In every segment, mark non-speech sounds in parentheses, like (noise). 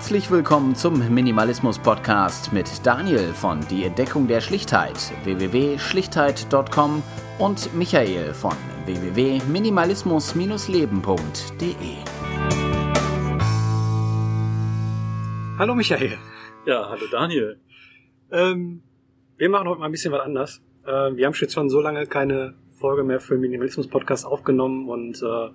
Herzlich willkommen zum Minimalismus Podcast mit Daniel von Die Entdeckung der Schlichtheit www.schlichtheit.com und Michael von www.minimalismus-leben.de. Hallo Michael. Ja, hallo Daniel. Ähm, wir machen heute mal ein bisschen was anders. Äh, wir haben jetzt schon so lange keine Folge mehr für den Minimalismus Podcast aufgenommen und äh,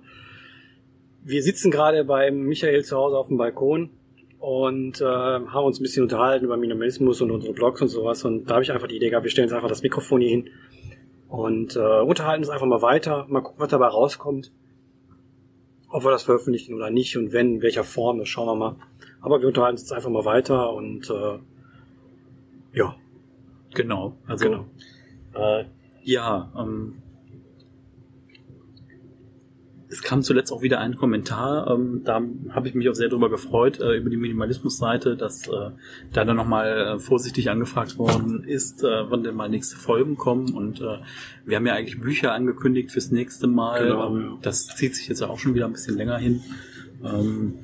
wir sitzen gerade beim Michael zu Hause auf dem Balkon und äh, haben uns ein bisschen unterhalten über Minimalismus und unsere Blogs und sowas. Und da habe ich einfach die Idee gehabt, wir stellen jetzt einfach das Mikrofon hier hin und äh, unterhalten uns einfach mal weiter, mal gucken, was dabei rauskommt. Ob wir das veröffentlichen oder nicht und wenn, in welcher Form, das schauen wir mal. Aber wir unterhalten uns jetzt einfach mal weiter und äh, ja. Genau, also genau. Äh, ja, ähm, es kam zuletzt auch wieder ein Kommentar, ähm, da habe ich mich auch sehr darüber gefreut, äh, über die Minimalismus-Seite, dass äh, da dann nochmal äh, vorsichtig angefragt worden ist, äh, wann denn mal nächste Folgen kommen. Und äh, wir haben ja eigentlich Bücher angekündigt fürs nächste Mal. Genau, ähm, Das zieht sich jetzt ja auch schon wieder ein bisschen länger hin. Ähm,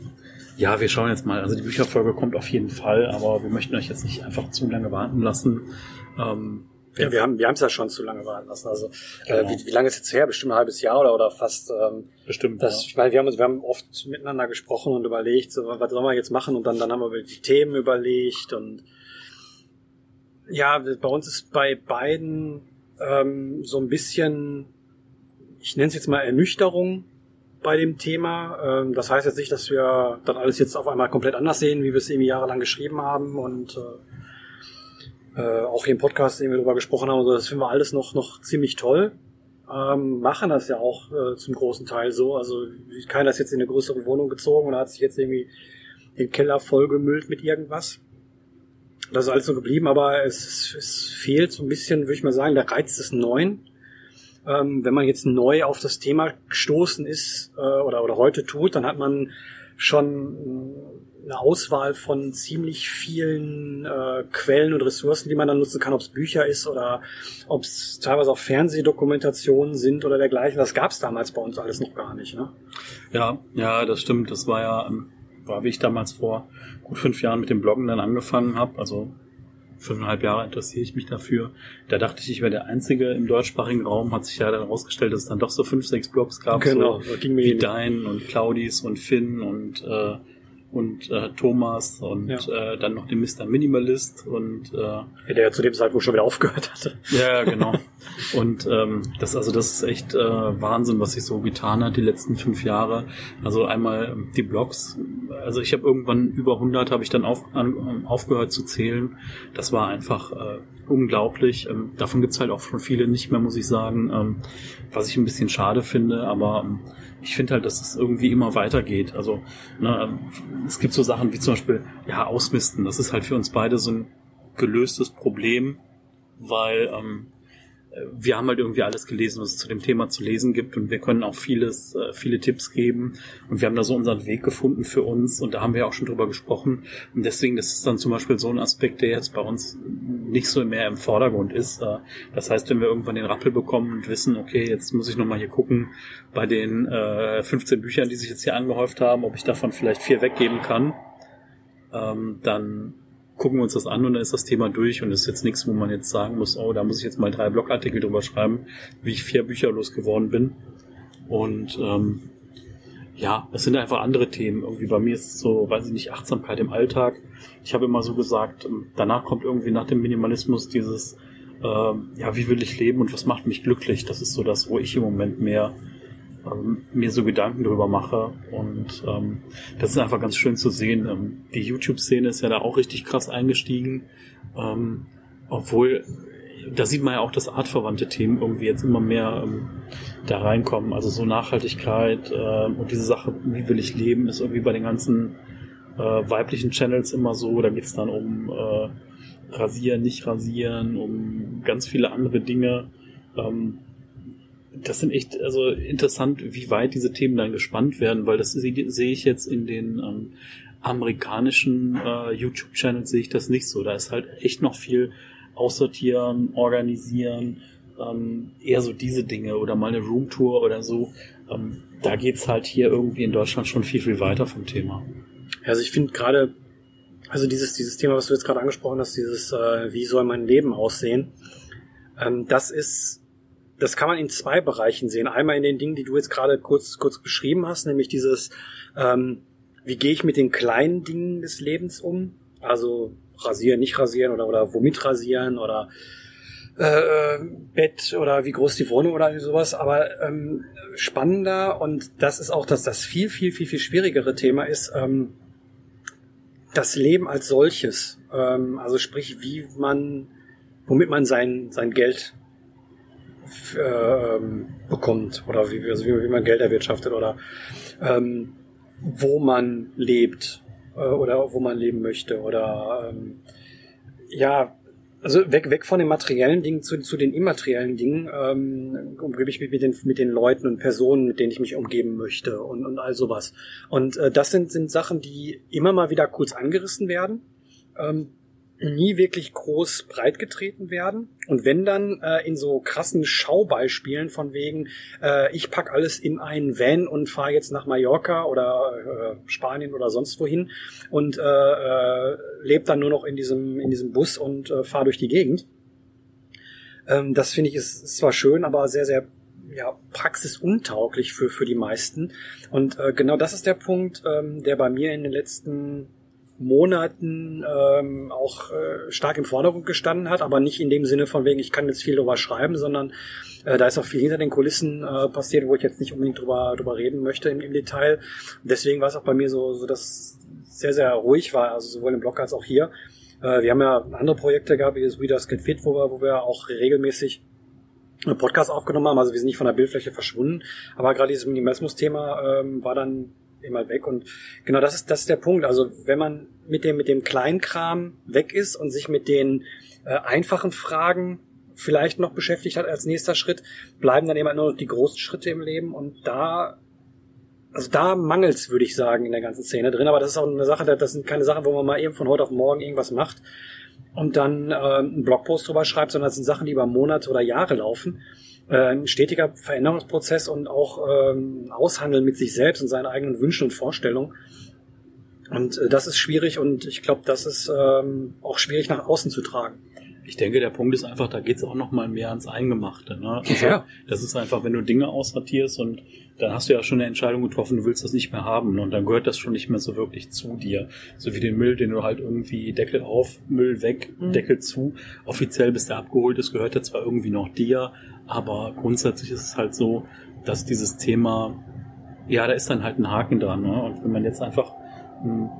ja, wir schauen jetzt mal. Also die Bücherfolge kommt auf jeden Fall, aber wir möchten euch jetzt nicht einfach zu lange warten lassen. Ähm, ja, wir haben wir haben es ja schon zu lange warten lassen. Also äh, genau. äh, wie, wie lange ist jetzt her? Bestimmt ein halbes Jahr oder oder fast. Ähm, Bestimmt. Das, ja. Ich meine, wir haben uns wir haben oft miteinander gesprochen und überlegt, so, was sollen wir jetzt machen und dann dann haben wir über die Themen überlegt und ja, bei uns ist bei beiden ähm, so ein bisschen, ich nenne es jetzt mal Ernüchterung bei dem Thema. Ähm, das heißt jetzt nicht, dass wir dann alles jetzt auf einmal komplett anders sehen, wie wir es eben jahrelang geschrieben haben und äh, äh, auch hier im Podcast, den wir darüber gesprochen haben, so, das finden wir alles noch, noch ziemlich toll. Ähm, machen das ja auch äh, zum großen Teil so. Also keiner ist jetzt in eine größere Wohnung gezogen und hat sich jetzt irgendwie den Keller vollgemüllt mit irgendwas. Das ist alles so geblieben, aber es, es fehlt so ein bisschen, würde ich mal sagen, der Reiz des Neuen. Ähm, wenn man jetzt neu auf das Thema gestoßen ist äh, oder, oder heute tut, dann hat man schon eine Auswahl von ziemlich vielen äh, Quellen und Ressourcen, die man dann nutzen kann, ob es Bücher ist oder ob es teilweise auch Fernsehdokumentationen sind oder dergleichen. Das gab es damals bei uns alles noch gar nicht. Ne? Ja, ja, das stimmt. Das war ja, ähm, war wie ich damals vor gut fünf Jahren mit dem Bloggen dann angefangen habe. Also fünfeinhalb Jahre interessiere ich mich dafür. Da dachte ich, ich wäre der Einzige im deutschsprachigen Raum. Hat sich ja dann herausgestellt, dass es dann doch so fünf, sechs Blogs gab, genau, so wie dein und Claudis und Finn und äh, und äh, Thomas und ja. äh, dann noch den Mr. Minimalist und äh, ja, der zu dem Zeitpunkt schon wieder aufgehört hatte. Ja, genau. und ähm, das also das ist echt äh, Wahnsinn, was sich so getan hat die letzten fünf Jahre. Also einmal die Blogs. Also ich habe irgendwann über 100 habe ich dann auf, an, aufgehört zu zählen. Das war einfach äh, unglaublich. Ähm, davon gibt's halt auch schon viele nicht mehr, muss ich sagen. Ähm, was ich ein bisschen schade finde, aber ähm, ich finde halt, dass es irgendwie immer weitergeht. Also ne, es gibt so Sachen wie zum Beispiel, ja, Ausmisten. Das ist halt für uns beide so ein gelöstes Problem, weil ähm, wir haben halt irgendwie alles gelesen, was es zu dem Thema zu lesen gibt und wir können auch vieles, äh, viele Tipps geben und wir haben da so unseren Weg gefunden für uns und da haben wir auch schon drüber gesprochen und deswegen ist dann zum Beispiel so ein Aspekt, der jetzt bei uns nicht so mehr im Vordergrund ist. Äh, das heißt, wenn wir irgendwann den Rappel bekommen und wissen, okay, jetzt muss ich nochmal hier gucken bei den äh, 15 Büchern, die sich jetzt hier angehäuft haben, ob ich davon vielleicht vier weggeben kann, ähm, dann gucken wir uns das an und dann ist das Thema durch und ist jetzt nichts, wo man jetzt sagen muss, oh, da muss ich jetzt mal drei Blogartikel drüber schreiben, wie ich vier Bücher losgeworden bin. Und ähm, ja, es sind einfach andere Themen. Irgendwie bei mir ist es so, weiß ich nicht, Achtsamkeit im Alltag. Ich habe immer so gesagt, ähm, danach kommt irgendwie nach dem Minimalismus dieses, äh, ja, wie will ich leben und was macht mich glücklich? Das ist so das, wo ich im Moment mehr ähm, mir so Gedanken drüber mache. Und ähm, das ist einfach ganz schön zu sehen. Ähm, die YouTube-Szene ist ja da auch richtig krass eingestiegen. Ähm, obwohl, da sieht man ja auch, dass artverwandte Themen irgendwie jetzt immer mehr ähm, da reinkommen. Also so Nachhaltigkeit äh, und diese Sache, wie will ich leben, ist irgendwie bei den ganzen äh, weiblichen Channels immer so. Da geht's dann um äh, Rasieren, nicht rasieren, um ganz viele andere Dinge. Ähm, das sind echt also interessant, wie weit diese Themen dann gespannt werden, weil das sehe seh ich jetzt in den ähm, amerikanischen äh, YouTube-Channels sehe ich das nicht so. Da ist halt echt noch viel aussortieren, organisieren, ähm, eher so diese Dinge oder mal eine Roomtour oder so. Ähm, da geht's halt hier irgendwie in Deutschland schon viel, viel weiter vom Thema. Also ich finde gerade Also dieses, dieses Thema, was du jetzt gerade angesprochen hast, dieses, äh, wie soll mein Leben aussehen, ähm, das ist, das kann man in zwei Bereichen sehen. Einmal in den Dingen, die du jetzt gerade kurz, kurz beschrieben hast, nämlich dieses, ähm, wie gehe ich mit den kleinen Dingen des Lebens um? Also rasieren, nicht rasieren oder, oder womit rasieren oder äh, Bett oder wie groß die Wohnung oder sowas, aber ähm, spannender und das ist auch das, das viel, viel, viel, viel schwierigere Thema ist, ähm, das Leben als solches. Ähm, also sprich, wie man, womit man sein, sein Geld äh, bekommt oder wie, also wie, wie, man Geld erwirtschaftet oder ähm, wo man lebt äh, oder wo man leben möchte oder ähm, ja, also weg, weg von den materiellen Dingen zu, zu den immateriellen Dingen ähm, umgebe ich mich mit den, mit den Leuten und Personen, mit denen ich mich umgeben möchte und, und all sowas. Und äh, das sind, sind Sachen, die immer mal wieder kurz angerissen werden. Ähm, nie wirklich groß breitgetreten werden. Und wenn dann äh, in so krassen Schaubeispielen von wegen, äh, ich pack alles in einen Van und fahre jetzt nach Mallorca oder äh, Spanien oder sonst wohin und äh, äh, lebe dann nur noch in diesem, in diesem Bus und äh, fahre durch die Gegend. Ähm, das finde ich ist, ist zwar schön, aber sehr, sehr ja, praxisuntauglich für, für die meisten. Und äh, genau das ist der Punkt, ähm, der bei mir in den letzten Monaten ähm, auch äh, stark im Vordergrund gestanden hat, aber nicht in dem Sinne von wegen, ich kann jetzt viel drüber schreiben, sondern äh, da ist auch viel hinter den Kulissen äh, passiert, wo ich jetzt nicht unbedingt drüber, drüber reden möchte im, im Detail. deswegen war es auch bei mir so, so dass sehr, sehr ruhig war, also sowohl im Blog als auch hier. Äh, wir haben ja andere Projekte gehabt, wie das Readers Get Fit, wo wir, wo wir auch regelmäßig Podcast aufgenommen haben, also wir sind nicht von der Bildfläche verschwunden, aber gerade dieses Minimalismus-Thema ähm, war dann immer weg. Und genau das ist, das ist der Punkt. Also wenn man mit dem, mit dem Kleinkram weg ist und sich mit den äh, einfachen Fragen vielleicht noch beschäftigt hat als nächster Schritt, bleiben dann immer nur noch die großen Schritte im Leben und da also da mangelt's, würde ich sagen, in der ganzen Szene drin. Aber das ist auch eine Sache, das sind keine Sachen, wo man mal eben von heute auf morgen irgendwas macht und dann äh, einen Blogpost drüber schreibt, sondern das sind Sachen, die über Monate oder Jahre laufen äh, ein stetiger Veränderungsprozess und auch ähm, Aushandeln mit sich selbst und seinen eigenen Wünschen und Vorstellungen. Und äh, das ist schwierig und ich glaube, das ist ähm, auch schwierig nach außen zu tragen. Ich denke, der Punkt ist einfach, da geht es auch noch mal mehr ans Eingemachte. Ne? Also, ja. Das ist einfach, wenn du Dinge aussortierst und dann hast du ja schon eine Entscheidung getroffen, du willst das nicht mehr haben und dann gehört das schon nicht mehr so wirklich zu dir. So wie den Müll, den du halt irgendwie Deckel auf, Müll weg, mhm. Deckel zu. Offiziell bis der abgeholt ist, gehört er zwar irgendwie noch dir, aber grundsätzlich ist es halt so, dass dieses Thema, ja, da ist dann halt ein Haken dran. Ne? Und wenn man jetzt einfach mh, hm,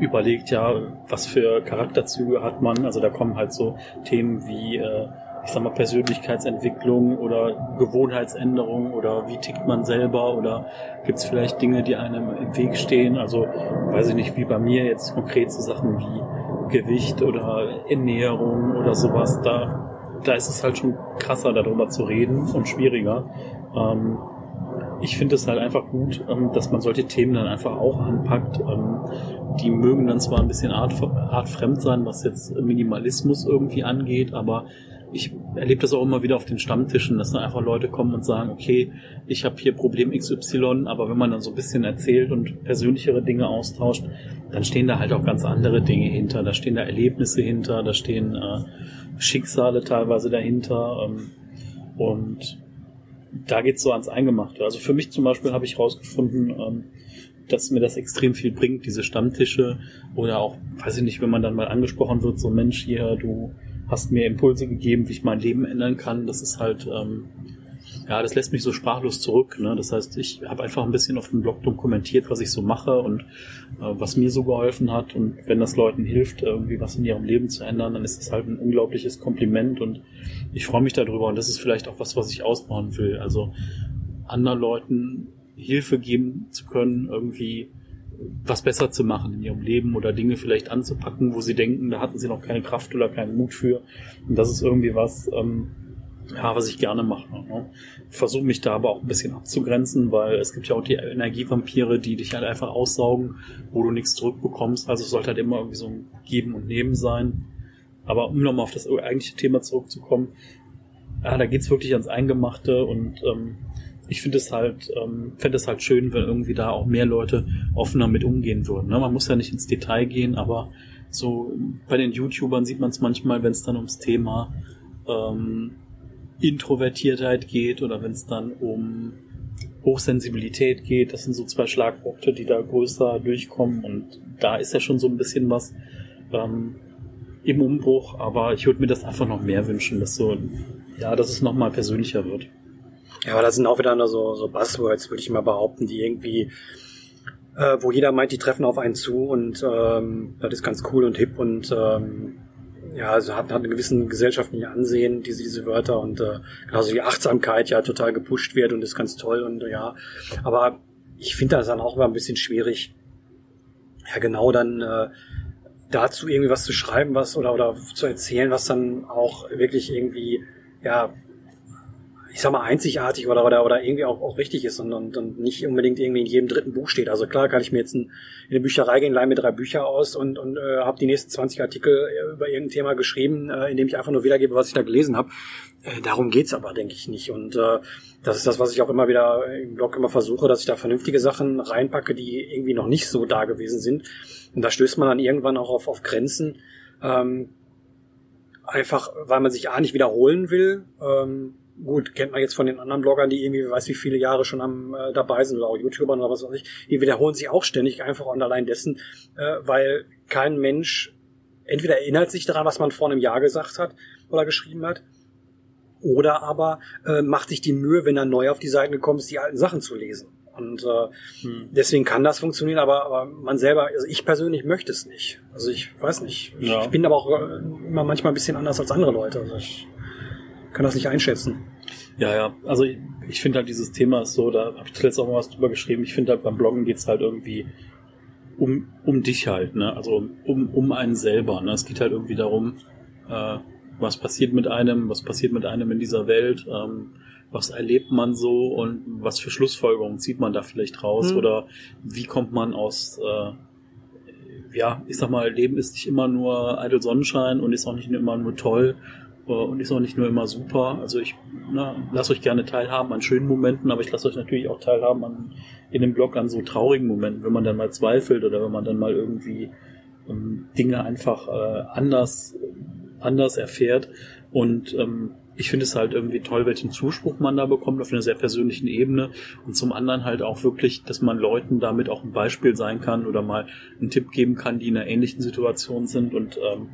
überlegt, ja, was für Charakterzüge hat man, also da kommen halt so Themen wie, äh, ich sag mal, Persönlichkeitsentwicklung oder Gewohnheitsänderung oder wie tickt man selber oder gibt es vielleicht Dinge, die einem im Weg stehen. Also weiß ich nicht, wie bei mir jetzt konkret so Sachen wie Gewicht oder Ernährung oder sowas. Da da ist es halt schon krasser, darüber zu reden und schwieriger. Ähm, ich finde es halt einfach gut, ähm, dass man solche Themen dann einfach auch anpackt. Ähm, die mögen dann zwar ein bisschen art, artfremd sein, was jetzt Minimalismus irgendwie angeht, aber ich erlebe das auch immer wieder auf den Stammtischen, dass dann einfach Leute kommen und sagen, okay, ich habe hier Problem XY, aber wenn man dann so ein bisschen erzählt und persönlichere Dinge austauscht, dann stehen da halt auch ganz andere Dinge hinter. Da stehen da Erlebnisse hinter, da stehen äh, Schicksale teilweise dahinter. Ähm, und da geht's so ans Eingemachte. Also für mich zum Beispiel habe ich rausgefunden, ähm, dass mir das extrem viel bringt, diese Stammtische oder auch, weiß ich nicht, wenn man dann mal angesprochen wird, so Mensch, hier, du hast mir Impulse gegeben, wie ich mein Leben ändern kann. Das ist halt ähm, ja, das lässt mich so sprachlos zurück. Ne? Das heißt, ich habe einfach ein bisschen auf dem Blog dokumentiert, was ich so mache und äh, was mir so geholfen hat. Und wenn das Leuten hilft, irgendwie was in ihrem Leben zu ändern, dann ist das halt ein unglaubliches Kompliment und ich freue mich darüber. Und das ist vielleicht auch was, was ich ausbauen will. Also anderen Leuten Hilfe geben zu können, irgendwie was besser zu machen in ihrem Leben oder Dinge vielleicht anzupacken, wo sie denken, da hatten sie noch keine Kraft oder keinen Mut für. Und das ist irgendwie was, ähm, ja, was ich gerne mache. Ne? Versuche mich da aber auch ein bisschen abzugrenzen, weil es gibt ja auch die Energievampire, die dich halt einfach aussaugen, wo du nichts zurückbekommst. Also es sollte halt immer irgendwie so ein Geben und Nehmen sein. Aber um nochmal auf das eigentliche Thema zurückzukommen, ja, da geht's wirklich ans Eingemachte und ähm, ich finde es halt, ähm, fände es halt schön, wenn irgendwie da auch mehr Leute offener mit umgehen würden. Ne? Man muss ja nicht ins Detail gehen, aber so bei den YouTubern sieht man es manchmal, wenn es dann ums Thema ähm, Introvertiertheit geht oder wenn es dann um Hochsensibilität geht. Das sind so zwei Schlagworte, die da größer durchkommen und da ist ja schon so ein bisschen was ähm, im Umbruch, aber ich würde mir das einfach noch mehr wünschen, dass so, ja, dass es nochmal persönlicher wird. Ja, aber das sind auch wieder so, so Buzzwords, würde ich mal behaupten, die irgendwie, äh, wo jeder meint, die treffen auf einen zu und ähm, das ist ganz cool und hip und ähm, ja, also hat, hat einen gewissen gesellschaftlichen Ansehen, diese, diese Wörter und äh, genauso die Achtsamkeit ja total gepusht wird und ist ganz toll und ja, aber ich finde das dann auch immer ein bisschen schwierig, ja genau dann äh, dazu irgendwie was zu schreiben, was oder oder zu erzählen, was dann auch wirklich irgendwie ja ich sag mal, einzigartig oder, oder, oder irgendwie auch, auch richtig ist und, und, und nicht unbedingt irgendwie in jedem dritten Buch steht. Also klar kann ich mir jetzt in, in eine Bücherei gehen, leih mir drei Bücher aus und, und äh, habe die nächsten 20 Artikel äh, über irgendein Thema geschrieben, äh, indem ich einfach nur wiedergebe, was ich da gelesen habe. Äh, darum geht's aber, denke ich, nicht. Und äh, das ist das, was ich auch immer wieder im Blog immer versuche, dass ich da vernünftige Sachen reinpacke, die irgendwie noch nicht so da gewesen sind. Und da stößt man dann irgendwann auch auf, auf Grenzen. Ähm, einfach, weil man sich A nicht wiederholen will. Ähm, gut, kennt man jetzt von den anderen Bloggern, die irgendwie, weiß wie viele Jahre schon am äh, dabei sind oder auch YouTubern oder was weiß ich, die wiederholen sich auch ständig einfach und allein dessen, äh, weil kein Mensch entweder erinnert sich daran, was man vor einem Jahr gesagt hat oder geschrieben hat, oder aber äh, macht sich die Mühe, wenn er neu auf die Seiten gekommen ist, die alten Sachen zu lesen. Und äh, hm. deswegen kann das funktionieren, aber, aber man selber, also ich persönlich möchte es nicht. Also ich weiß nicht. Ja. Ich bin aber auch äh, immer manchmal ein bisschen anders als andere Leute. Also ich kann das nicht einschätzen. Ja, ja. Also ich, ich finde halt dieses Thema ist so, da habe ich zuletzt auch mal was drüber geschrieben. Ich finde halt beim Bloggen geht's halt irgendwie um, um dich halt, ne? Also um, um einen selber. Ne? Es geht halt irgendwie darum, äh, was passiert mit einem, was passiert mit einem in dieser Welt, ähm, was erlebt man so und was für Schlussfolgerungen zieht man da vielleicht raus hm. oder wie kommt man aus äh, ja, ich sag mal, Leben ist nicht immer nur eitel Sonnenschein und ist auch nicht immer nur toll und ist auch nicht nur immer super. Also ich na, lasse euch gerne teilhaben an schönen Momenten, aber ich lasse euch natürlich auch teilhaben an in dem Blog an so traurigen Momenten, wenn man dann mal zweifelt oder wenn man dann mal irgendwie ähm, Dinge einfach äh, anders anders erfährt. Und ähm, ich finde es halt irgendwie toll, welchen Zuspruch man da bekommt auf einer sehr persönlichen Ebene. Und zum anderen halt auch wirklich, dass man Leuten damit auch ein Beispiel sein kann oder mal einen Tipp geben kann, die in einer ähnlichen Situation sind. Und ähm,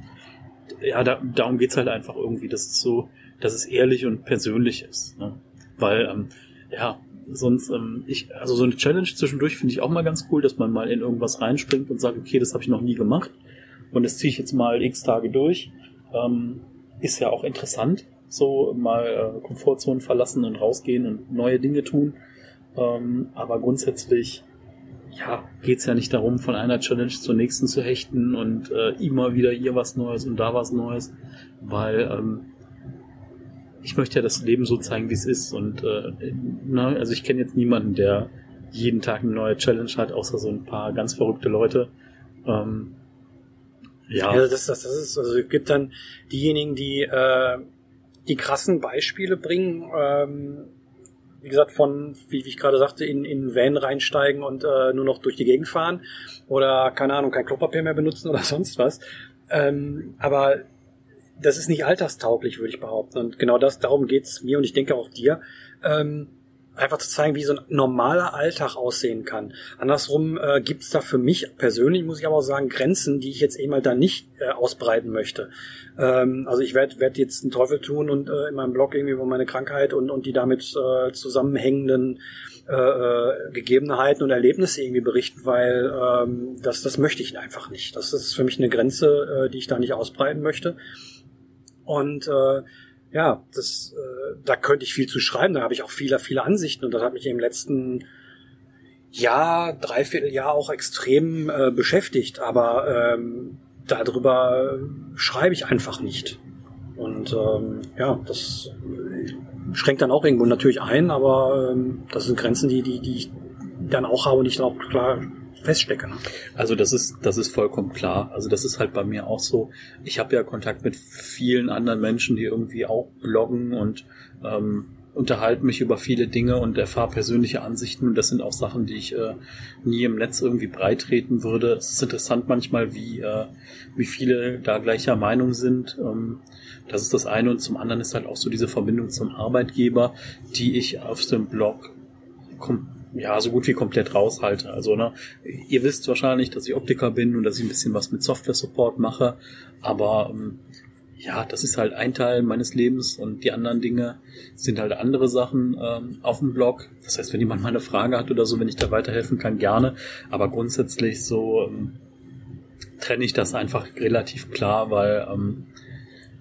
ja, da, darum geht's halt einfach irgendwie, dass es so, dass es ehrlich und persönlich ist. Ne? Weil, ähm, ja, sonst, ähm, ich, also so eine Challenge zwischendurch finde ich auch mal ganz cool, dass man mal in irgendwas reinspringt und sagt, okay, das habe ich noch nie gemacht und das ziehe ich jetzt mal x Tage durch. Ähm, ist ja auch interessant, so mal äh, Komfortzonen verlassen und rausgehen und neue Dinge tun. Ähm, aber grundsätzlich ja, geht's ja nicht darum, von einer Challenge zur nächsten zu hechten und äh, immer wieder hier was Neues und da was Neues, weil ähm, ich möchte ja das Leben so zeigen, wie es ist. Und äh, na, also ich kenne jetzt niemanden, der jeden Tag eine neue Challenge hat, außer so ein paar ganz verrückte Leute. Ähm, ja. ja das, das, das ist, also es gibt dann diejenigen, die äh, die krassen Beispiele bringen, ähm, wie gesagt, von, wie, wie ich gerade sagte, in, in Van reinsteigen und äh, nur noch durch die Gegend fahren oder, keine Ahnung, kein Klopapier mehr benutzen oder (laughs) sonst was. Ähm, aber das ist nicht alltagstauglich, würde ich behaupten. Und genau das, darum geht's mir und ich denke auch dir. Ähm, einfach zu zeigen, wie so ein normaler Alltag aussehen kann. Andersrum äh, gibt es da für mich persönlich, muss ich aber auch sagen, Grenzen, die ich jetzt eben halt da nicht äh, ausbreiten möchte. Ähm, also ich werde werd jetzt einen Teufel tun und äh, in meinem Blog irgendwie über meine Krankheit und, und die damit äh, zusammenhängenden äh, äh, Gegebenheiten und Erlebnisse irgendwie berichten, weil ähm, das, das möchte ich einfach nicht. Das ist für mich eine Grenze, äh, die ich da nicht ausbreiten möchte. Und äh, ja, das, äh, da könnte ich viel zu schreiben, da habe ich auch viele, viele Ansichten. Und das hat mich im letzten Jahr, dreiviertel Jahr auch extrem äh, beschäftigt, aber ähm, darüber schreibe ich einfach nicht. Und ähm, ja, das schränkt dann auch irgendwo natürlich ein, aber ähm, das sind Grenzen, die, die, die ich dann auch habe und ich dann auch klar feststecke. Ne? Also das ist, das ist vollkommen klar. Also das ist halt bei mir auch so. Ich habe ja Kontakt mit vielen anderen Menschen, die irgendwie auch bloggen und ähm, unterhalte mich über viele Dinge und erfahre persönliche Ansichten und das sind auch Sachen, die ich äh, nie im Netz irgendwie breitreten würde. Es ist interessant manchmal, wie, äh, wie viele da gleicher Meinung sind. Ähm, das ist das eine und zum anderen ist halt auch so diese Verbindung zum Arbeitgeber, die ich auf dem Blog ja, so gut wie komplett raushalte. Also, ne, ihr wisst wahrscheinlich, dass ich Optiker bin und dass ich ein bisschen was mit Software-Support mache, aber ähm, ja, das ist halt ein Teil meines Lebens und die anderen Dinge sind halt andere Sachen ähm, auf dem Blog. Das heißt, wenn jemand mal eine Frage hat oder so, wenn ich da weiterhelfen kann, gerne. Aber grundsätzlich so ähm, trenne ich das einfach relativ klar, weil ähm,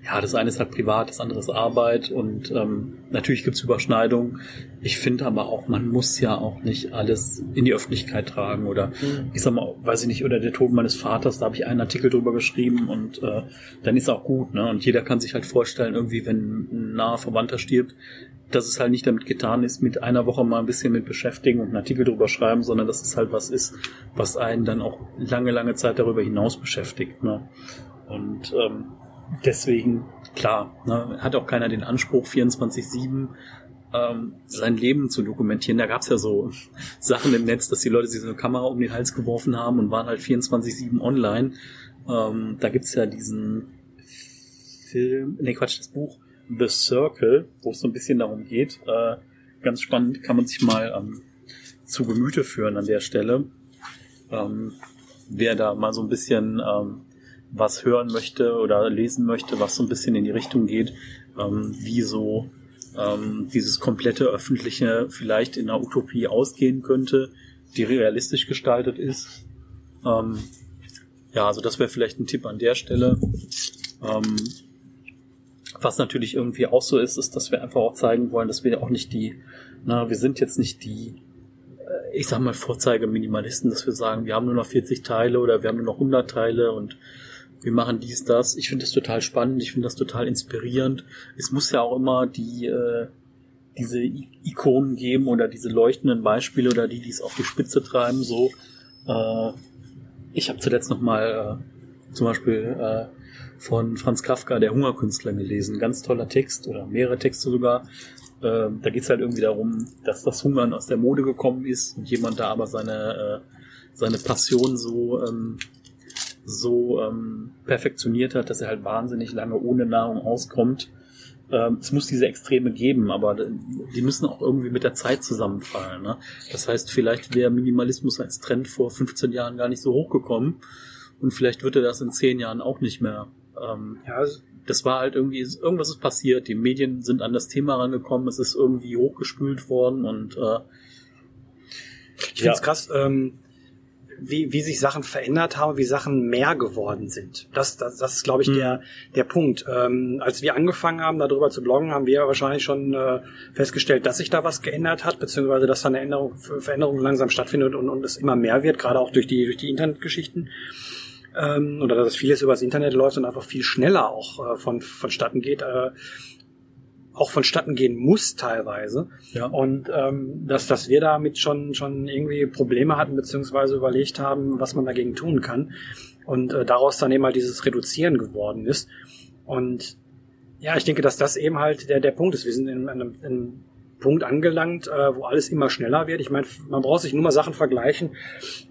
ja, das eine ist halt privat, das andere ist Arbeit und ähm, natürlich gibt's Überschneidungen. Ich finde aber auch, man muss ja auch nicht alles in die Öffentlichkeit tragen oder mhm. ich sag mal, weiß ich nicht, oder der Tod meines Vaters, da habe ich einen Artikel drüber geschrieben und äh, dann ist auch gut, ne? Und jeder kann sich halt vorstellen, irgendwie, wenn ein naher Verwandter stirbt, dass es halt nicht damit getan ist, mit einer Woche mal ein bisschen mit beschäftigen und einen Artikel drüber schreiben, sondern dass es halt was ist, was einen dann auch lange, lange Zeit darüber hinaus beschäftigt. Ne? Und ähm, deswegen, klar, ne, hat auch keiner den Anspruch, 24-7 ähm, sein Leben zu dokumentieren. Da gab's ja so (laughs) Sachen im Netz, dass die Leute sich so eine Kamera um den Hals geworfen haben und waren halt 24-7 online. Ähm, da gibt's ja diesen Film, nee Quatsch, das Buch The Circle, wo es so ein bisschen darum geht. Äh, ganz spannend, kann man sich mal ähm, zu Gemüte führen an der Stelle. Ähm, wer da mal so ein bisschen ähm, was hören möchte oder lesen möchte, was so ein bisschen in die Richtung geht, ähm, wie so ähm, dieses komplette öffentliche vielleicht in einer Utopie ausgehen könnte, die realistisch gestaltet ist. Ähm, ja, also das wäre vielleicht ein Tipp an der Stelle. Ähm, was natürlich irgendwie auch so ist, ist, dass wir einfach auch zeigen wollen, dass wir auch nicht die, na, wir sind jetzt nicht die, äh, ich sag mal, Vorzeige-Minimalisten, dass wir sagen, wir haben nur noch 40 Teile oder wir haben nur noch 100 Teile und wir machen dies, das. Ich finde das total spannend, ich finde das total inspirierend. Es muss ja auch immer die äh, diese Ikonen geben oder diese leuchtenden Beispiele oder die, die es auf die Spitze treiben. So, äh, ich habe zuletzt noch mal äh, zum Beispiel äh, von Franz Kafka, der Hungerkünstler, gelesen. Ganz toller Text oder mehrere Texte sogar. Äh, da geht's halt irgendwie darum, dass das Hungern aus der Mode gekommen ist und jemand da aber seine äh, seine Passion so ähm, so ähm, perfektioniert hat, dass er halt wahnsinnig lange ohne Nahrung auskommt. Ähm, es muss diese Extreme geben, aber die müssen auch irgendwie mit der Zeit zusammenfallen. Ne? Das heißt, vielleicht wäre Minimalismus als Trend vor 15 Jahren gar nicht so hochgekommen und vielleicht wird er das in 10 Jahren auch nicht mehr. Ähm, ja, das war halt irgendwie, irgendwas ist passiert, die Medien sind an das Thema rangekommen, es ist irgendwie hochgespült worden und äh, ich finde es ja. krass, ähm, wie, wie sich Sachen verändert haben, wie Sachen mehr geworden sind. Das, das, das ist, glaube ich, mhm. der, der Punkt. Ähm, als wir angefangen haben, darüber zu bloggen, haben wir wahrscheinlich schon äh, festgestellt, dass sich da was geändert hat, beziehungsweise dass da eine Änderung, Veränderung langsam stattfindet und, und es immer mehr wird, gerade auch durch die, durch die Internetgeschichten. Ähm, oder dass vieles übers Internet läuft und einfach viel schneller auch äh, von, vonstatten geht. Äh, auch vonstatten gehen muss teilweise. Ja. Und ähm, dass, dass wir damit schon, schon irgendwie Probleme hatten, beziehungsweise überlegt haben, was man dagegen tun kann. Und äh, daraus dann eben halt dieses Reduzieren geworden ist. Und ja, ich denke, dass das eben halt der, der Punkt ist. Wir sind in einem, in einem Punkt angelangt, äh, wo alles immer schneller wird. Ich meine, man braucht sich nur mal Sachen vergleichen,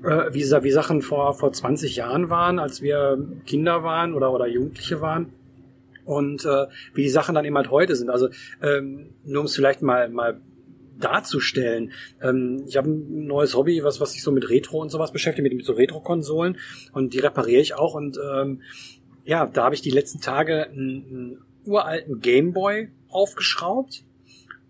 äh, wie, wie Sachen vor, vor 20 Jahren waren, als wir Kinder waren oder, oder Jugendliche waren und äh, wie die Sachen dann eben halt heute sind. Also ähm, nur um es vielleicht mal mal darzustellen. Ähm, ich habe ein neues Hobby, was was sich so mit Retro und sowas beschäftigt, mit, mit so Retro-Konsolen und die repariere ich auch und ähm, ja, da habe ich die letzten Tage einen, einen uralten Gameboy aufgeschraubt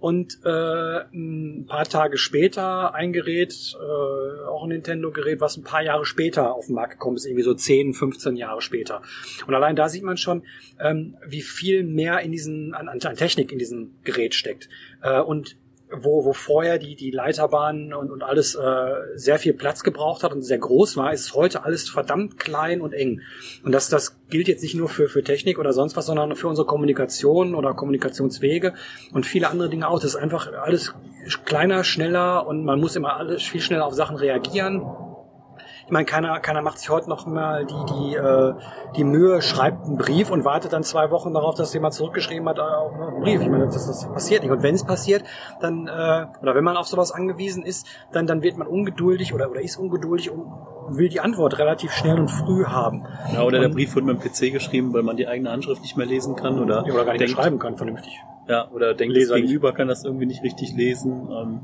und äh, ein paar Tage später ein Gerät, äh, auch ein Nintendo-Gerät, was ein paar Jahre später auf den Markt gekommen ist, irgendwie so 10, 15 Jahre später. Und allein da sieht man schon, ähm, wie viel mehr in diesen, an, an Technik in diesem Gerät steckt. Äh, und wo, wo vorher die, die Leiterbahn und, und alles äh, sehr viel Platz gebraucht hat und sehr groß war, ist heute alles verdammt klein und eng. Und das, das gilt jetzt nicht nur für, für Technik oder sonst was, sondern für unsere Kommunikation oder Kommunikationswege und viele andere Dinge auch. Das ist einfach alles kleiner, schneller und man muss immer alles viel schneller auf Sachen reagieren ich meine, keiner, keiner macht sich heute noch mal die, die, äh, die Mühe, schreibt einen Brief und wartet dann zwei Wochen darauf, dass jemand zurückgeschrieben hat, äh, auf einen Brief. Ich meine, das, das passiert nicht. Und wenn es passiert, dann, äh, oder wenn man auf sowas angewiesen ist, dann, dann wird man ungeduldig oder, oder ist ungeduldig und will die Antwort relativ schnell und früh haben. Ja, oder und, der Brief wird mit dem PC geschrieben, weil man die eigene Handschrift nicht mehr lesen kann oder, oder gar nicht denkt, schreiben kann, vernünftig. Ja, oder denkt, Leser das Gegenüber kann das irgendwie nicht richtig lesen. Ähm,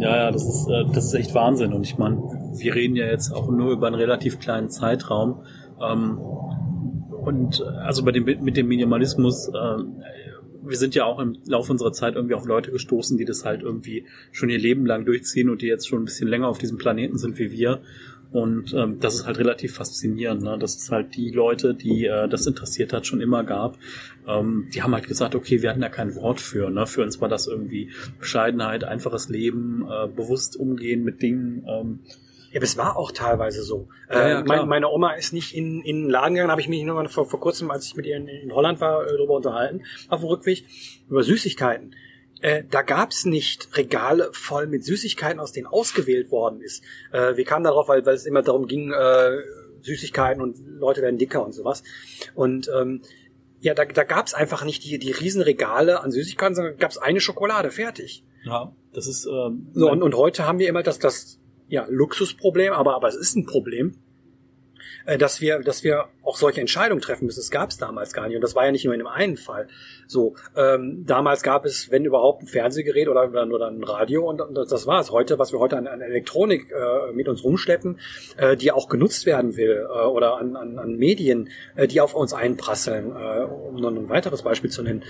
ja, ja, das ist, äh, das ist echt Wahnsinn. Und ich meine, wir reden ja jetzt auch nur über einen relativ kleinen Zeitraum. Ähm, und also bei dem, mit dem Minimalismus, äh, wir sind ja auch im Laufe unserer Zeit irgendwie auf Leute gestoßen, die das halt irgendwie schon ihr Leben lang durchziehen und die jetzt schon ein bisschen länger auf diesem Planeten sind wie wir. Und ähm, das ist halt relativ faszinierend, ne? dass es halt die Leute, die äh, das interessiert hat, schon immer gab. Ähm, die haben halt gesagt, okay, wir hatten da kein Wort für. Ne? Für uns war das irgendwie Bescheidenheit, einfaches Leben, äh, bewusst umgehen mit Dingen. Ähm, ja, aber es war auch teilweise so. Ja, ja, äh, mein, meine Oma ist nicht in, in den Laden gegangen, habe ich mich nur vor, vor kurzem, als ich mit ihr in, in Holland war, äh, darüber unterhalten, auf dem Rückweg, über Süßigkeiten. Äh, da gab's nicht Regale voll mit Süßigkeiten, aus denen ausgewählt worden ist. Äh, wir kamen darauf, weil, weil es immer darum ging, äh, Süßigkeiten und Leute werden dicker und sowas. Und ähm, ja, da, da gab's einfach nicht die, die Riesenregale an Süßigkeiten, sondern gab's eine Schokolade, fertig. Ja, das ist ähm, so und, und heute haben wir immer das, das ja, Luxusproblem, aber, aber es ist ein Problem äh, dass wir, dass wir auch solche Entscheidungen treffen müssen. Das gab es damals gar nicht. Und das war ja nicht nur in dem einen Fall. So, ähm, damals gab es, wenn überhaupt, ein Fernsehgerät oder, oder ein Radio und, und das war es. Heute, was wir heute an, an Elektronik äh, mit uns rumschleppen, äh, die auch genutzt werden will, äh, oder an, an, an Medien, äh, die auf uns einprasseln, äh, um noch ein weiteres Beispiel zu nennen.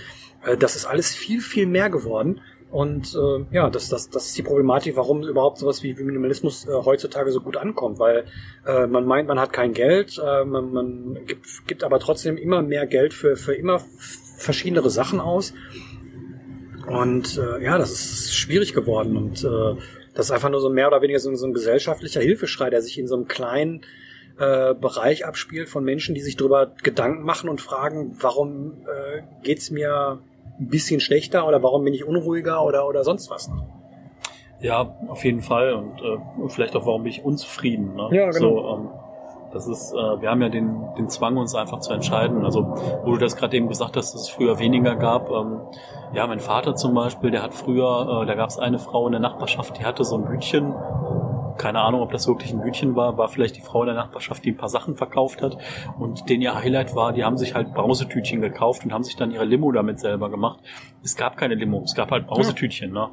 Äh, das ist alles viel, viel mehr geworden. Und äh, ja, das, das, das ist die Problematik, warum überhaupt sowas wie Minimalismus äh, heutzutage so gut ankommt, weil äh, man meint, man hat kein Geld, äh, man, man gibt, gibt aber trotzdem immer mehr Geld für, für immer verschiedenere Sachen aus. Und äh, ja, das ist schwierig geworden und äh, das ist einfach nur so mehr oder weniger so, so ein gesellschaftlicher Hilfeschrei, der sich in so einem kleinen äh, Bereich abspielt von Menschen, die sich darüber Gedanken machen und fragen, warum äh, geht's mir ein bisschen schlechter oder warum bin ich unruhiger oder, oder sonst was. Ja, auf jeden Fall und äh, vielleicht auch warum bin ich unzufrieden. Ne? Ja, genau. So, ähm, das ist, äh, wir haben ja den, den Zwang, uns einfach zu entscheiden. Also, wo du das gerade eben gesagt hast, dass es früher weniger gab. Ähm, ja, mein Vater zum Beispiel, der hat früher, äh, da gab es eine Frau in der Nachbarschaft, die hatte so ein Hütchen, keine Ahnung, ob das wirklich ein Bütchen war, war vielleicht die Frau in der Nachbarschaft, die ein paar Sachen verkauft hat und den ihr Highlight war, die haben sich halt Brausetütchen gekauft und haben sich dann ihre Limo damit selber gemacht. Es gab keine Limo, es gab halt Brausetütchen, ne?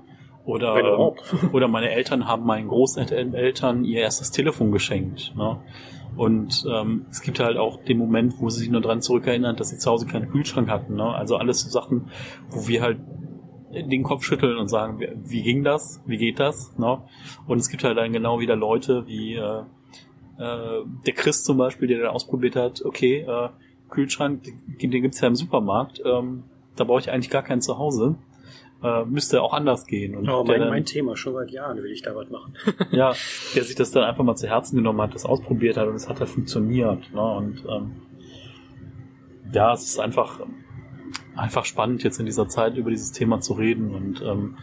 Oder, ähm, (laughs) oder meine Eltern haben meinen Großeltern ihr erstes Telefon geschenkt. Ne? Und ähm, es gibt halt auch den Moment, wo sie sich nur dran zurückerinnern, dass sie zu Hause keinen Kühlschrank hatten. Ne? Also alles so Sachen, wo wir halt den Kopf schütteln und sagen, wie ging das? Wie geht das? Ne? Und es gibt halt dann genau wieder Leute wie äh, äh, der Chris zum Beispiel, der dann ausprobiert hat, okay, äh, Kühlschrank, den, den gibt's ja im Supermarkt, ähm, da brauche ich eigentlich gar keinen zu Hause. Äh, müsste auch anders gehen. Und oh, mein, dann, mein Thema, schon seit Jahren will ich da was machen. (laughs) ja, der sich das dann einfach mal zu Herzen genommen hat, das ausprobiert hat und es hat halt funktioniert. Ne? Und ähm, ja, es ist einfach einfach spannend, jetzt in dieser Zeit über dieses Thema zu reden und ähm,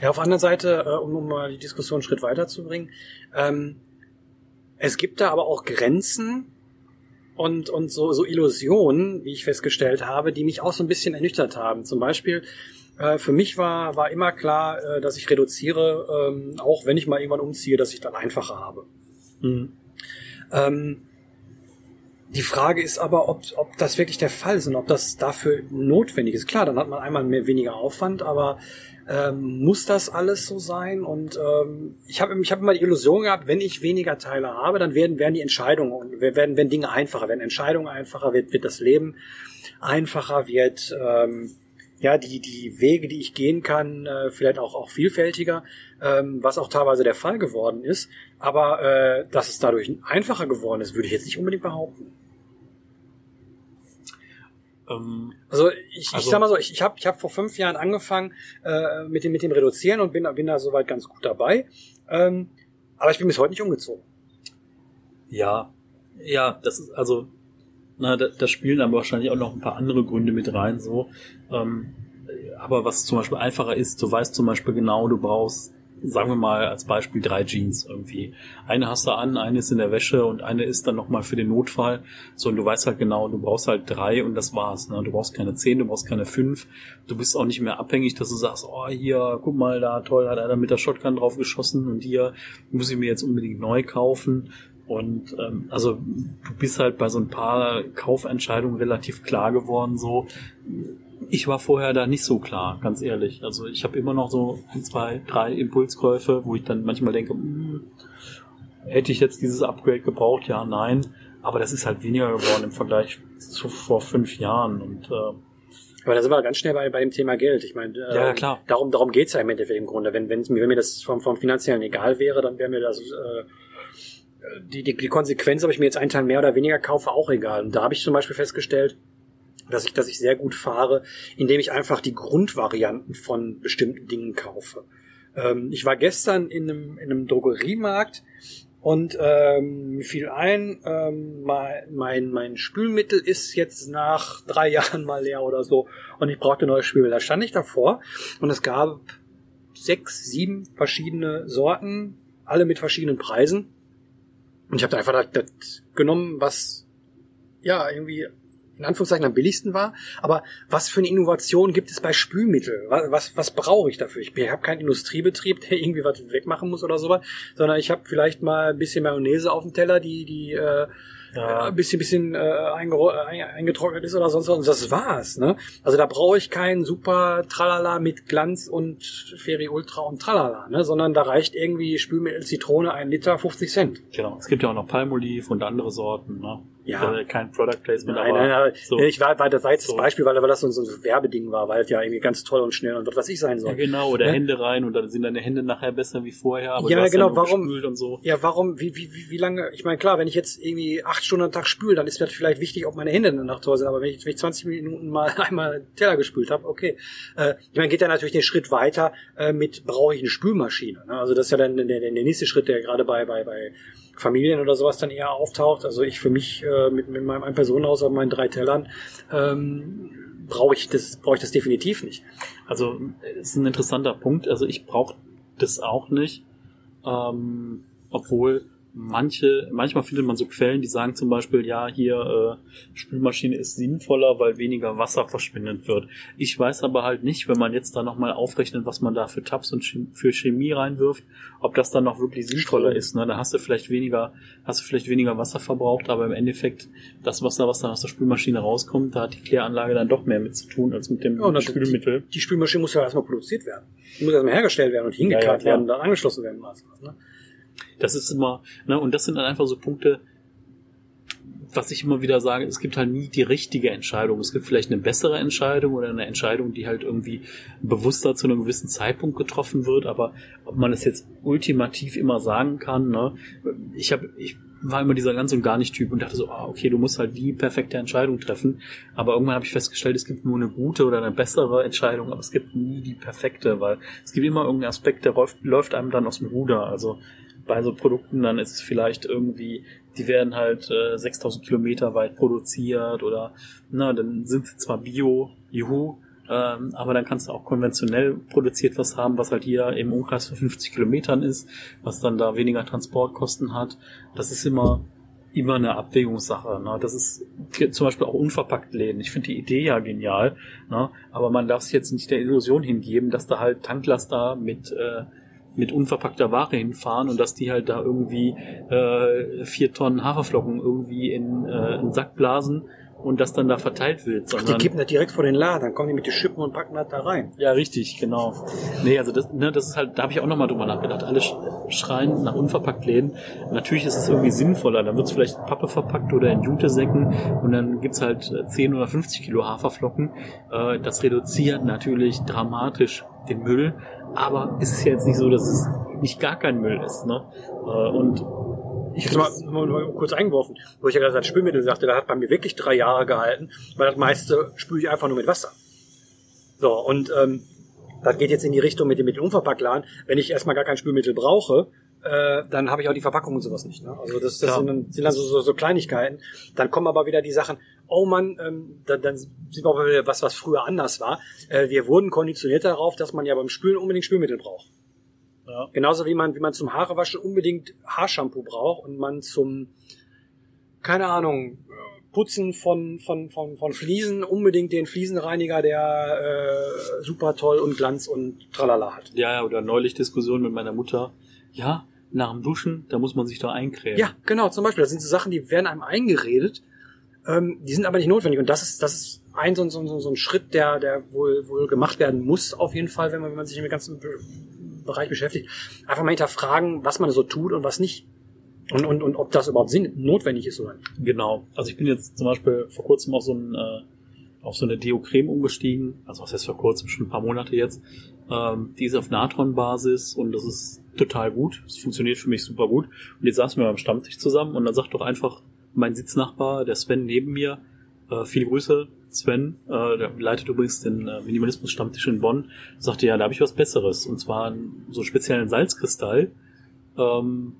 ja, auf der anderen Seite, äh, um, um mal die Diskussion einen Schritt weiterzubringen, ähm, es gibt da aber auch Grenzen und, und so, so Illusionen, wie ich festgestellt habe, die mich auch so ein bisschen ernüchtert haben. Zum Beispiel, äh, für mich war, war immer klar, äh, dass ich reduziere, ähm, auch wenn ich mal irgendwann umziehe, dass ich dann einfacher habe. Mhm. Ähm, die Frage ist aber, ob, ob das wirklich der Fall ist und ob das dafür notwendig ist. Klar, dann hat man einmal mehr weniger Aufwand, aber ähm, muss das alles so sein? Und ähm, ich habe ich hab immer die Illusion gehabt, wenn ich weniger Teile habe, dann werden, werden die Entscheidungen, werden, werden Dinge einfacher, werden Entscheidungen einfacher, wird, wird das Leben einfacher, wird ähm, ja die, die Wege, die ich gehen kann, äh, vielleicht auch, auch vielfältiger, ähm, was auch teilweise der Fall geworden ist. Aber äh, dass es dadurch einfacher geworden ist, würde ich jetzt nicht unbedingt behaupten. Ähm, also ich, also, ich sag mal so, ich, ich habe ich hab vor fünf Jahren angefangen äh, mit, dem, mit dem Reduzieren und bin, bin da soweit ganz gut dabei. Ähm, aber ich bin bis heute nicht umgezogen. Ja, ja, das ist also, na, da, da spielen aber wahrscheinlich auch noch ein paar andere Gründe mit rein. So, ähm, aber was zum Beispiel einfacher ist, du weißt zum Beispiel genau, du brauchst sagen wir mal als Beispiel drei Jeans irgendwie. Eine hast du an, eine ist in der Wäsche und eine ist dann nochmal für den Notfall. So, und du weißt halt genau, du brauchst halt drei und das war's. Ne? Du brauchst keine zehn, du brauchst keine fünf. Du bist auch nicht mehr abhängig, dass du sagst, oh hier, guck mal, da toll, hat einer mit der Shotgun drauf geschossen und hier muss ich mir jetzt unbedingt neu kaufen. Und ähm, also du bist halt bei so ein paar Kaufentscheidungen relativ klar geworden, so ich war vorher da nicht so klar, ganz ehrlich. Also ich habe immer noch so ein, zwei, drei Impulskäufe, wo ich dann manchmal denke, hm, hätte ich jetzt dieses Upgrade gebraucht? Ja, nein. Aber das ist halt weniger geworden im Vergleich zu vor fünf Jahren. Und äh, aber da sind wir ganz schnell bei, bei dem Thema Geld. Ich meine, äh, ja, klar. darum, darum geht's ja im Endeffekt im Grunde. Wenn, wenn, wenn mir das vom, vom finanziellen egal wäre, dann wäre mir das äh, die, die, die Konsequenz, ob ich mir jetzt einen Teil mehr oder weniger kaufe, auch egal. Und da habe ich zum Beispiel festgestellt, dass ich, dass ich sehr gut fahre, indem ich einfach die Grundvarianten von bestimmten Dingen kaufe. Ähm, ich war gestern in einem, in einem Drogeriemarkt und ähm, mir fiel ein, ähm, mein, mein, Spülmittel ist jetzt nach drei (laughs) Jahren mal leer oder so und ich brauchte neues Spülmittel. Da stand ich davor und es gab sechs, sieben verschiedene Sorten, alle mit verschiedenen Preisen. Und ich habe da einfach das, das genommen, was ja irgendwie in Anführungszeichen am billigsten war. Aber was für eine Innovation gibt es bei Spülmittel? Was, was, was brauche ich dafür? Ich habe keinen Industriebetrieb, (laughs) der irgendwie was wegmachen muss oder sowas, sondern ich habe vielleicht mal ein bisschen Mayonnaise auf dem Teller, die, die äh, ja. ein bisschen, bisschen äh, eingetrocknet ist oder sonst was. Und das war's. Ne? Also da brauche ich keinen super Tralala mit Glanz und Feri Ultra und Tralala, ne? sondern da reicht irgendwie Spülmittel Zitrone ein Liter 50 Cent. Genau. Es gibt ja auch noch Palmolive und andere Sorten. Ne? Ja. Kein Product Placement, nein. Nein, nein, so. Ich war, war das war jetzt so. das Beispiel, weil, weil das so, so ein Werbeding war, weil es ja irgendwie ganz toll und schnell und was weiß ich sein soll. Ja, genau, oder ja? Hände rein und dann sind deine Hände nachher besser wie vorher, aber ja, genau, warum, und so. Ja, warum, wie, wie, wie, wie lange, ich meine, klar, wenn ich jetzt irgendwie acht Stunden am Tag spüle, dann ist mir vielleicht wichtig, ob meine Hände Nacht toll sind, aber wenn ich, wenn ich 20 Minuten mal (laughs) einmal Teller gespült habe, okay. Äh, ich meine, geht ja natürlich den Schritt weiter äh, mit, brauche ich eine Spülmaschine. Ne? Also das ist ja dann der, der, der nächste Schritt, der gerade bei, bei, bei Familien oder sowas dann eher auftaucht. Also ich für mich äh, mit, mit meinem Ein-Personenhaus auf meinen drei Tellern ähm, brauche ich das brauche ich das definitiv nicht. Also ist ein interessanter Punkt. Also ich brauche das auch nicht, ähm, obwohl manche, manchmal findet man so Quellen, die sagen zum Beispiel, ja, hier äh, Spülmaschine ist sinnvoller, weil weniger Wasser verschwindet wird. Ich weiß aber halt nicht, wenn man jetzt da nochmal aufrechnet, was man da für Tabs und für Chemie reinwirft, ob das dann noch wirklich sinnvoller ist. Ne? Da hast du vielleicht weniger, hast du vielleicht weniger Wasser verbraucht, aber im Endeffekt das Wasser, was dann aus der Spülmaschine rauskommt, da hat die Kläranlage dann doch mehr mit zu tun als mit dem ja, Spülmittel. Die, die, Spülmaschine muss ja erstmal produziert werden. Die muss erstmal hergestellt werden und hingekarrt ja, ja, werden und dann angeschlossen werden. Ne? Das ist immer, ne, und das sind dann einfach so Punkte, was ich immer wieder sage, es gibt halt nie die richtige Entscheidung. Es gibt vielleicht eine bessere Entscheidung oder eine Entscheidung, die halt irgendwie bewusster zu einem gewissen Zeitpunkt getroffen wird, aber ob man es jetzt ultimativ immer sagen kann, ne? Ich habe, ich war immer dieser ganz und gar nicht Typ und dachte so, ah, okay, du musst halt die perfekte Entscheidung treffen. Aber irgendwann habe ich festgestellt, es gibt nur eine gute oder eine bessere Entscheidung, aber es gibt nie die perfekte, weil es gibt immer irgendeinen Aspekt, der läuft, läuft einem dann aus dem Ruder. Also bei so Produkten, dann ist es vielleicht irgendwie, die werden halt äh, 6000 Kilometer weit produziert oder, na, dann sind sie zwar bio, juhu, ähm, aber dann kannst du auch konventionell produziert was haben, was halt hier im Umkreis von 50 Kilometern ist, was dann da weniger Transportkosten hat. Das ist immer, immer eine Abwägungssache. Ne? Das ist zum Beispiel auch unverpackt Läden. Ich finde die Idee ja genial, ne? aber man darf sich jetzt nicht der Illusion hingeben, dass da halt Tanklaster mit äh, mit unverpackter Ware hinfahren und dass die halt da irgendwie äh, vier Tonnen Haferflocken irgendwie in äh, einen Sack blasen und das dann da verteilt wird. Sondern, Ach, die kippen das direkt vor den Laden, dann kommen die mit den Schippen und packen das da rein. Ja, richtig, genau. Nee, also das, ne, das ist halt, da habe ich auch nochmal drüber nachgedacht. Alle schreien nach unverpackt Läden. Natürlich ist es irgendwie sinnvoller, dann wird es vielleicht in Pappe verpackt oder in Jutesäcken und dann gibt's halt 10 oder 50 Kilo Haferflocken. Äh, das reduziert natürlich dramatisch den Müll, aber es ist ja jetzt nicht so, dass es nicht gar kein Müll ist. Ne? Äh, und ich habe mal, mal, kurz eingeworfen, wo ich ja gerade das Spülmittel sagte, da hat bei mir wirklich drei Jahre gehalten, weil das meiste spüle ich einfach nur mit Wasser. So, und ähm, das geht jetzt in die Richtung mit dem, mit dem. Wenn ich erstmal gar kein Spülmittel brauche, äh, dann habe ich auch die Verpackung und sowas nicht. Ne? Also das, das sind, dann, sind dann so, so, so Kleinigkeiten. Dann kommen aber wieder die Sachen, oh man, ähm, dann, dann sind wir auch wieder was, was früher anders war. Äh, wir wurden konditioniert darauf, dass man ja beim Spülen unbedingt Spülmittel braucht. Ja. Genauso wie man, wie man zum Haarewaschen unbedingt Haarshampoo braucht und man zum, keine Ahnung, Putzen von, von, von, von Fliesen unbedingt den Fliesenreiniger, der äh, super toll und Glanz und tralala hat. Ja, ja, oder neulich Diskussion mit meiner Mutter. Ja, nach dem Duschen, da muss man sich doch eincremen. Ja, genau, zum Beispiel. Das sind so Sachen, die werden einem eingeredet, ähm, die sind aber nicht notwendig. Und das ist, das ist ein so, so, so ein Schritt, der, der wohl, wohl gemacht werden muss, auf jeden Fall, wenn man, wenn man sich mit dem ganzen Bereich beschäftigt. Einfach mal hinterfragen, was man so tut und was nicht. Und, und, und ob das überhaupt Sinn, notwendig ist oder nicht. Genau. Also ich bin jetzt zum Beispiel vor kurzem auf so, ein, äh, auf so eine Deo-Creme umgestiegen. Also was heißt vor kurzem, schon ein paar Monate jetzt. Ähm, die ist auf Natron-Basis und das ist total gut. Es funktioniert für mich super gut. Und jetzt saßen wir beim Stammtisch zusammen und dann sagt doch einfach mein Sitznachbar, der Sven neben mir, äh, viele Grüße, Sven, äh, der leitet übrigens den äh, Minimalismus-Stammtisch in Bonn, sagte, ja, da habe ich was Besseres. Und zwar so einen speziellen Salzkristall. Ähm,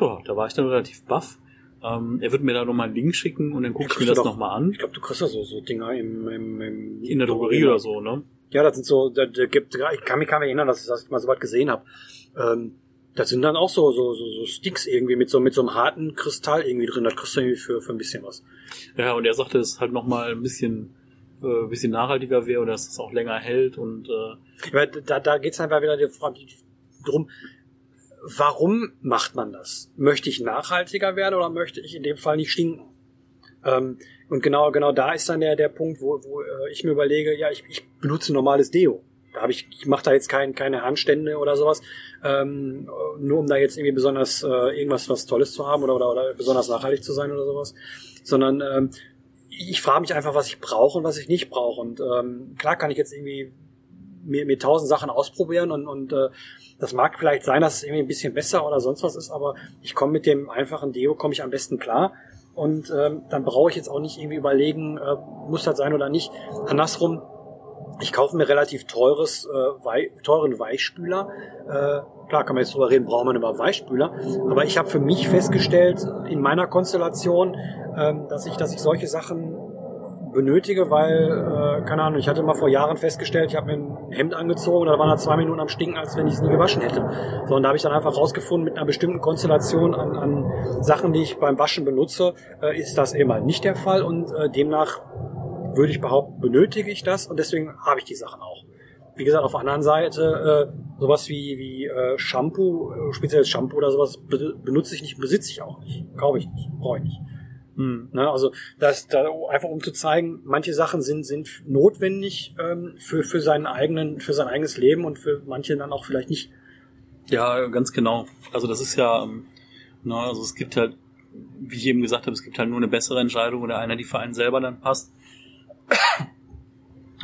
ja, da war ich dann relativ baff. Ähm, er wird mir da nochmal einen Link schicken und dann gucke ich mir das nochmal an. Ich glaube, du kriegst ja so, so Dinger im, im, im in der Drogerie oder so, ne? Ja, das sind so, da, da gibt, ich kann mich kaum erinnern, dass ich das mal so weit gesehen habe. Ähm, das sind dann auch so, so, so, so Sticks irgendwie mit so, mit so einem harten Kristall irgendwie drin. Das kriegst du irgendwie für, für ein bisschen was. Ja, und er sagte, dass es halt nochmal ein bisschen, äh, bisschen nachhaltiger wäre oder dass es auch länger hält und, äh, ja, da, da geht's einfach wieder drum, warum macht man das? Möchte ich nachhaltiger werden oder möchte ich in dem Fall nicht stinken? Ähm, und genau, genau da ist dann der, der Punkt, wo, wo äh, ich mir überlege, ja, ich, ich benutze normales Deo. Da habe ich, ich mache da jetzt kein, keine Handstände oder sowas, ähm, nur um da jetzt irgendwie besonders äh, irgendwas was Tolles zu haben oder, oder, oder besonders nachhaltig zu sein oder sowas, sondern ähm, ich frage mich einfach, was ich brauche und was ich nicht brauche. Und ähm, klar kann ich jetzt irgendwie mir, mir tausend Sachen ausprobieren und, und äh, das mag vielleicht sein, dass es irgendwie ein bisschen besser oder sonst was ist, aber ich komme mit dem einfachen Deo komme ich am besten klar. Und ähm, dann brauche ich jetzt auch nicht irgendwie überlegen, äh, muss das sein oder nicht. Andersrum, ich kaufe mir relativ teures, äh, Wei teuren Weichspüler. Äh, klar kann man jetzt drüber reden, braucht man immer Weichspüler. Aber ich habe für mich festgestellt in meiner Konstellation, ähm, dass ich, dass ich solche Sachen benötige, weil, äh, keine Ahnung, ich hatte mal vor Jahren festgestellt, ich habe mir ein Hemd angezogen, da waren da zwei Minuten am Stinken, als wenn ich es nie gewaschen hätte. So, und da habe ich dann einfach rausgefunden, mit einer bestimmten Konstellation an, an Sachen, die ich beim Waschen benutze, äh, ist das halt nicht der Fall und äh, demnach würde ich behaupten, benötige ich das und deswegen habe ich die Sachen auch. Wie gesagt, auf der anderen Seite, äh, sowas wie, wie äh, Shampoo, äh, spezielles Shampoo oder sowas be benutze ich nicht, besitze ich auch nicht. Kaufe ich nicht, brauche ich nicht. Hm. Ne, also das da einfach um zu zeigen, manche Sachen sind sind notwendig ähm, für für seinen eigenen für sein eigenes Leben und für manche dann auch vielleicht nicht. Ja, ganz genau. Also das ist ja, ähm, na, also es gibt halt, wie ich eben gesagt habe, es gibt halt nur eine bessere Entscheidung oder einer, die für einen selber dann passt.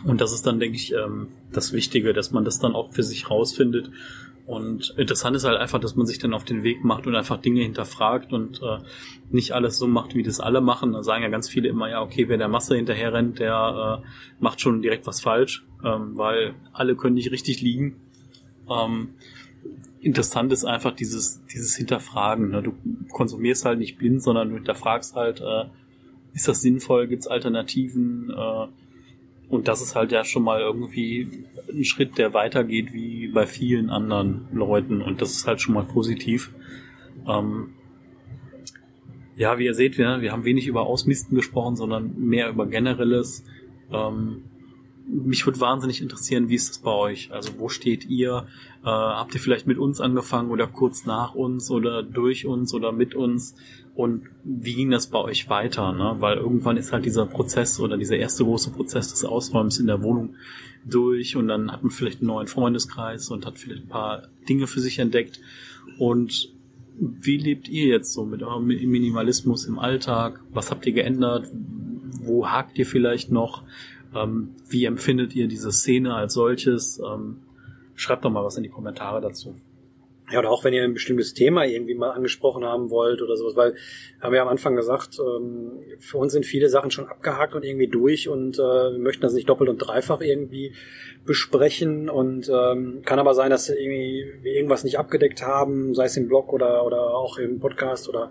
Und das ist dann, denke ich, ähm, das Wichtige, dass man das dann auch für sich rausfindet. Und interessant ist halt einfach, dass man sich dann auf den Weg macht und einfach Dinge hinterfragt und äh, nicht alles so macht, wie das alle machen. Da sagen ja ganz viele immer, ja, okay, wer der Masse hinterher rennt, der äh, macht schon direkt was falsch, ähm, weil alle können nicht richtig liegen. Ähm, interessant ist einfach dieses, dieses Hinterfragen. Ne? Du konsumierst halt nicht blind, sondern du hinterfragst halt, äh, ist das sinnvoll, gibt es Alternativen? Äh, und das ist halt ja schon mal irgendwie ein Schritt, der weitergeht wie bei vielen anderen Leuten. Und das ist halt schon mal positiv. Ähm, ja, wie ihr seht, wir, wir haben wenig über Ausmisten gesprochen, sondern mehr über generelles. Ähm, mich würde wahnsinnig interessieren, wie ist das bei euch? Also wo steht ihr? Äh, habt ihr vielleicht mit uns angefangen oder kurz nach uns oder durch uns oder mit uns? Und wie ging das bei euch weiter? Ne? Weil irgendwann ist halt dieser Prozess oder dieser erste große Prozess des Ausräumens in der Wohnung durch und dann hat man vielleicht einen neuen Freundeskreis und hat vielleicht ein paar Dinge für sich entdeckt. Und wie lebt ihr jetzt so mit eurem Minimalismus im Alltag? Was habt ihr geändert? Wo hakt ihr vielleicht noch? Ähm, wie empfindet ihr diese Szene als solches? Ähm, schreibt doch mal was in die Kommentare dazu. Ja, oder auch wenn ihr ein bestimmtes Thema irgendwie mal angesprochen haben wollt oder sowas, weil haben wir am Anfang gesagt, ähm, für uns sind viele Sachen schon abgehakt und irgendwie durch und äh, wir möchten das nicht doppelt und dreifach irgendwie besprechen und ähm, kann aber sein, dass irgendwie wir irgendwas nicht abgedeckt haben, sei es im Blog oder oder auch im Podcast oder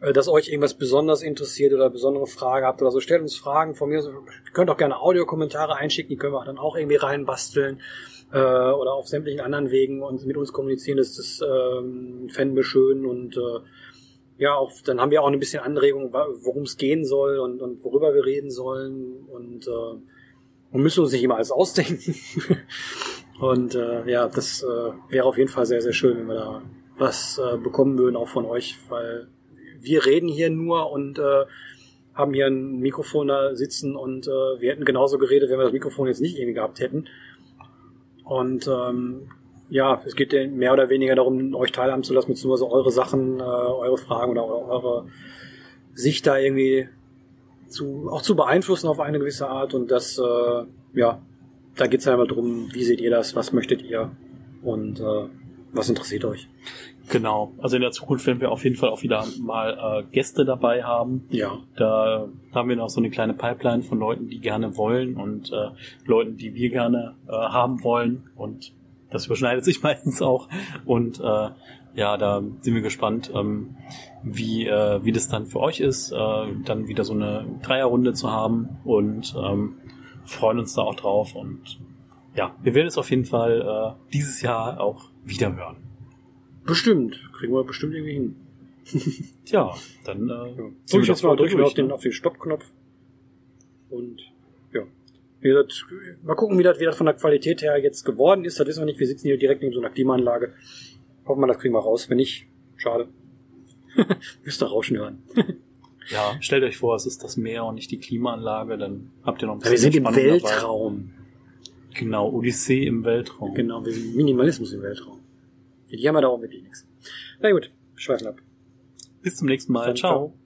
äh, dass euch irgendwas besonders interessiert oder besondere Frage habt oder so, stellt uns Fragen von mir. Ihr könnt auch gerne Audiokommentare einschicken, die können wir dann auch irgendwie reinbasteln. Äh, oder auf sämtlichen anderen Wegen und mit uns kommunizieren, das, das ähm, fänden wir schön und äh, ja, auch, dann haben wir auch ein bisschen Anregung, worum es gehen soll und, und worüber wir reden sollen und, äh, und müssen uns nicht immer alles ausdenken. (laughs) und äh, ja, das äh, wäre auf jeden Fall sehr, sehr schön, wenn wir da was äh, bekommen würden, auch von euch, weil wir reden hier nur und äh, haben hier ein Mikrofon da sitzen und äh, wir hätten genauso geredet, wenn wir das Mikrofon jetzt nicht irgendwie gehabt hätten. Und ähm, ja, es geht mehr oder weniger darum, euch teilhaben zu lassen, beziehungsweise eure Sachen, äh, eure Fragen oder eure Sicht da irgendwie zu, auch zu beeinflussen auf eine gewisse Art. Und das, äh, ja, da geht es ja drum, wie seht ihr das, was möchtet ihr und äh, was interessiert euch. Genau. Also in der Zukunft werden wir auf jeden Fall auch wieder mal äh, Gäste dabei haben. Ja. Da haben wir noch so eine kleine Pipeline von Leuten, die gerne wollen und äh, Leuten, die wir gerne äh, haben wollen. Und das überschneidet sich (laughs) meistens auch. Und äh, ja, da sind wir gespannt, ähm, wie, äh, wie das dann für euch ist, äh, dann wieder so eine Dreierrunde zu haben und ähm, freuen uns da auch drauf. Und ja, wir werden es auf jeden Fall äh, dieses Jahr auch wieder hören. Bestimmt. Kriegen wir bestimmt irgendwie hin. (laughs) Tja, dann äh, ja. drücke ich jetzt mal, drück auf den, ne? auf den Stoppknopf. Und ja. Wie gesagt, mal gucken, wie das, wie das von der Qualität her jetzt geworden ist. Das wissen wir nicht. Wir sitzen hier direkt in so einer Klimaanlage. Hoffen wir, das kriegen wir raus. Wenn nicht, schade. (laughs) Müsst ihr Rauschen hören. (laughs) ja, stellt euch vor, es ist das Meer und nicht die Klimaanlage, dann habt ihr noch ein bisschen ja, Wir sind im Weltraum. Dabei. Genau, Odyssee im Weltraum. Genau, wir sind Minimalismus im Weltraum. Die haben wir da auch wirklich nichts. Na gut, schweifen ab. Bis zum nächsten Mal. Ciao. ciao.